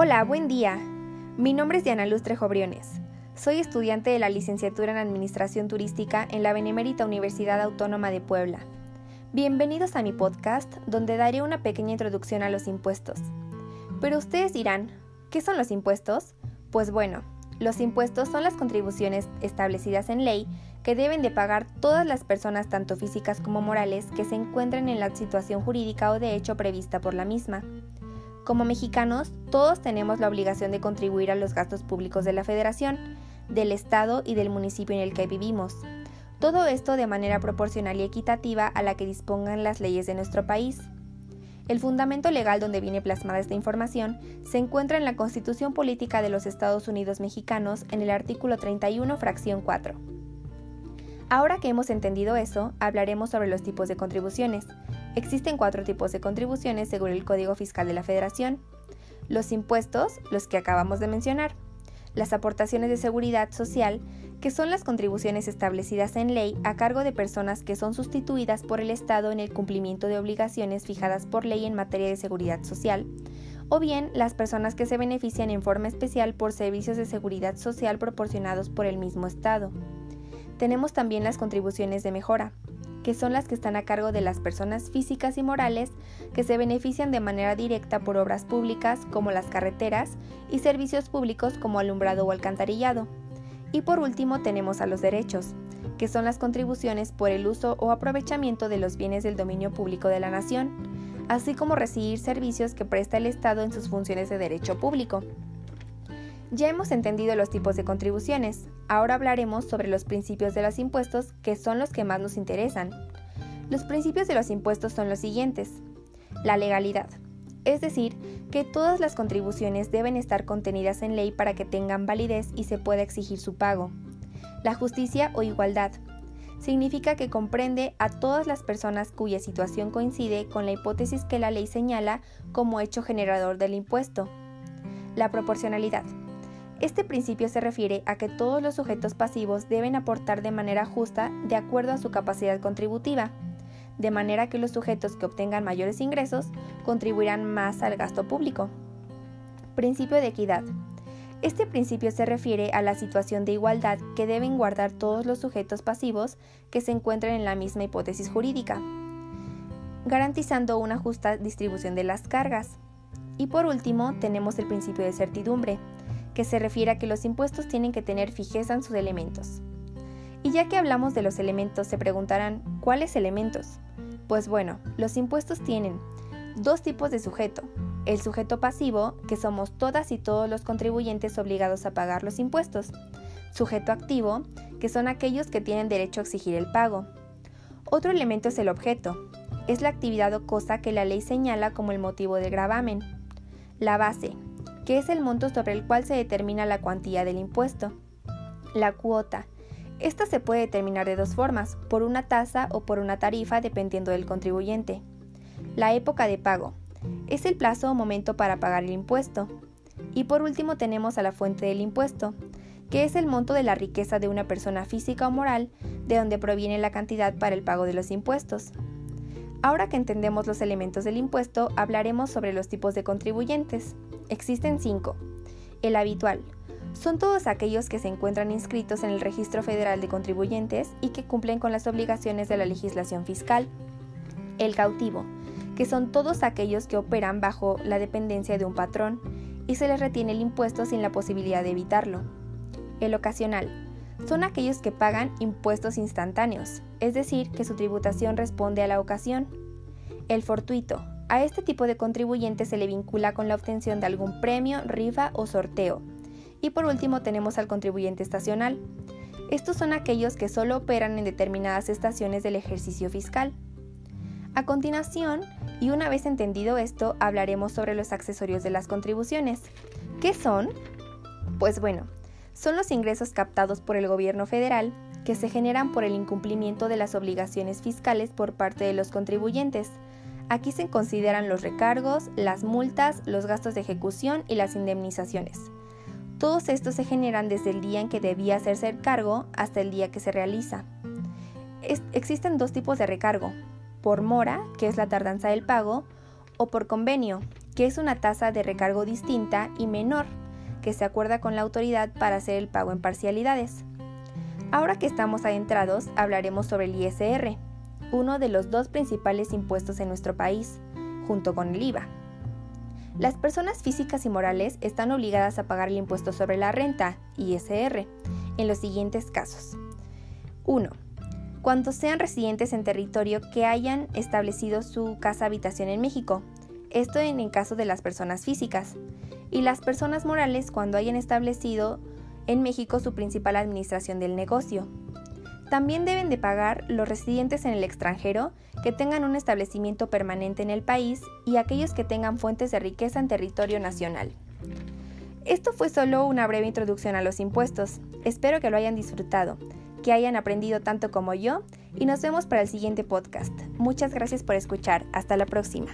Hola, buen día. Mi nombre es Diana Luz Trejo Briones. Soy estudiante de la licenciatura en Administración Turística en la Benemérita Universidad Autónoma de Puebla. Bienvenidos a mi podcast, donde daré una pequeña introducción a los impuestos. Pero ustedes dirán, ¿qué son los impuestos? Pues bueno, los impuestos son las contribuciones establecidas en ley que deben de pagar todas las personas, tanto físicas como morales, que se encuentren en la situación jurídica o de hecho prevista por la misma. Como mexicanos, todos tenemos la obligación de contribuir a los gastos públicos de la Federación, del Estado y del municipio en el que vivimos. Todo esto de manera proporcional y equitativa a la que dispongan las leyes de nuestro país. El fundamento legal donde viene plasmada esta información se encuentra en la Constitución Política de los Estados Unidos Mexicanos en el artículo 31, fracción 4. Ahora que hemos entendido eso, hablaremos sobre los tipos de contribuciones. Existen cuatro tipos de contribuciones según el Código Fiscal de la Federación. Los impuestos, los que acabamos de mencionar. Las aportaciones de seguridad social, que son las contribuciones establecidas en ley a cargo de personas que son sustituidas por el Estado en el cumplimiento de obligaciones fijadas por ley en materia de seguridad social, o bien las personas que se benefician en forma especial por servicios de seguridad social proporcionados por el mismo Estado. Tenemos también las contribuciones de mejora, que son las que están a cargo de las personas físicas y morales que se benefician de manera directa por obras públicas como las carreteras y servicios públicos como alumbrado o alcantarillado. Y por último tenemos a los derechos, que son las contribuciones por el uso o aprovechamiento de los bienes del dominio público de la nación, así como recibir servicios que presta el Estado en sus funciones de derecho público. Ya hemos entendido los tipos de contribuciones, ahora hablaremos sobre los principios de los impuestos, que son los que más nos interesan. Los principios de los impuestos son los siguientes. La legalidad, es decir, que todas las contribuciones deben estar contenidas en ley para que tengan validez y se pueda exigir su pago. La justicia o igualdad, significa que comprende a todas las personas cuya situación coincide con la hipótesis que la ley señala como hecho generador del impuesto. La proporcionalidad este principio se refiere a que todos los sujetos pasivos deben aportar de manera justa de acuerdo a su capacidad contributiva, de manera que los sujetos que obtengan mayores ingresos contribuirán más al gasto público. Principio de equidad. Este principio se refiere a la situación de igualdad que deben guardar todos los sujetos pasivos que se encuentren en la misma hipótesis jurídica, garantizando una justa distribución de las cargas. Y por último, tenemos el principio de certidumbre, que se refiere a que los impuestos tienen que tener fijeza en sus elementos. Y ya que hablamos de los elementos, se preguntarán, ¿cuáles elementos? Pues bueno, los impuestos tienen dos tipos de sujeto. El sujeto pasivo, que somos todas y todos los contribuyentes obligados a pagar los impuestos. Sujeto activo, que son aquellos que tienen derecho a exigir el pago. Otro elemento es el objeto. Es la actividad o cosa que la ley señala como el motivo del gravamen. La base, que es el monto sobre el cual se determina la cuantía del impuesto. La cuota. Esta se puede determinar de dos formas, por una tasa o por una tarifa dependiendo del contribuyente. La época de pago. Es el plazo o momento para pagar el impuesto. Y por último tenemos a la fuente del impuesto, que es el monto de la riqueza de una persona física o moral, de donde proviene la cantidad para el pago de los impuestos. Ahora que entendemos los elementos del impuesto, hablaremos sobre los tipos de contribuyentes. Existen cinco. El habitual. Son todos aquellos que se encuentran inscritos en el Registro Federal de Contribuyentes y que cumplen con las obligaciones de la legislación fiscal. El cautivo, que son todos aquellos que operan bajo la dependencia de un patrón y se les retiene el impuesto sin la posibilidad de evitarlo. El ocasional, son aquellos que pagan impuestos instantáneos, es decir, que su tributación responde a la ocasión. El fortuito. A este tipo de contribuyente se le vincula con la obtención de algún premio, rifa o sorteo. Y por último tenemos al contribuyente estacional. Estos son aquellos que solo operan en determinadas estaciones del ejercicio fiscal. A continuación, y una vez entendido esto, hablaremos sobre los accesorios de las contribuciones. ¿Qué son? Pues bueno, son los ingresos captados por el gobierno federal que se generan por el incumplimiento de las obligaciones fiscales por parte de los contribuyentes. Aquí se consideran los recargos, las multas, los gastos de ejecución y las indemnizaciones. Todos estos se generan desde el día en que debía hacerse el cargo hasta el día que se realiza. existen dos tipos de recargo, por mora, que es la tardanza del pago, o por convenio, que es una tasa de recargo distinta y menor que se acuerda con la autoridad para hacer el pago en parcialidades. Ahora que estamos adentrados, hablaremos sobre el ISR, uno de los dos principales impuestos en nuestro país, junto con el IVA. Las personas físicas y morales están obligadas a pagar el impuesto sobre la renta, ISR, en los siguientes casos. 1. Cuando sean residentes en territorio que hayan establecido su casa habitación en México, esto en el caso de las personas físicas, y las personas morales cuando hayan establecido en México su principal administración del negocio, también deben de pagar los residentes en el extranjero que tengan un establecimiento permanente en el país y aquellos que tengan fuentes de riqueza en territorio nacional. Esto fue solo una breve introducción a los impuestos. Espero que lo hayan disfrutado, que hayan aprendido tanto como yo y nos vemos para el siguiente podcast. Muchas gracias por escuchar. Hasta la próxima.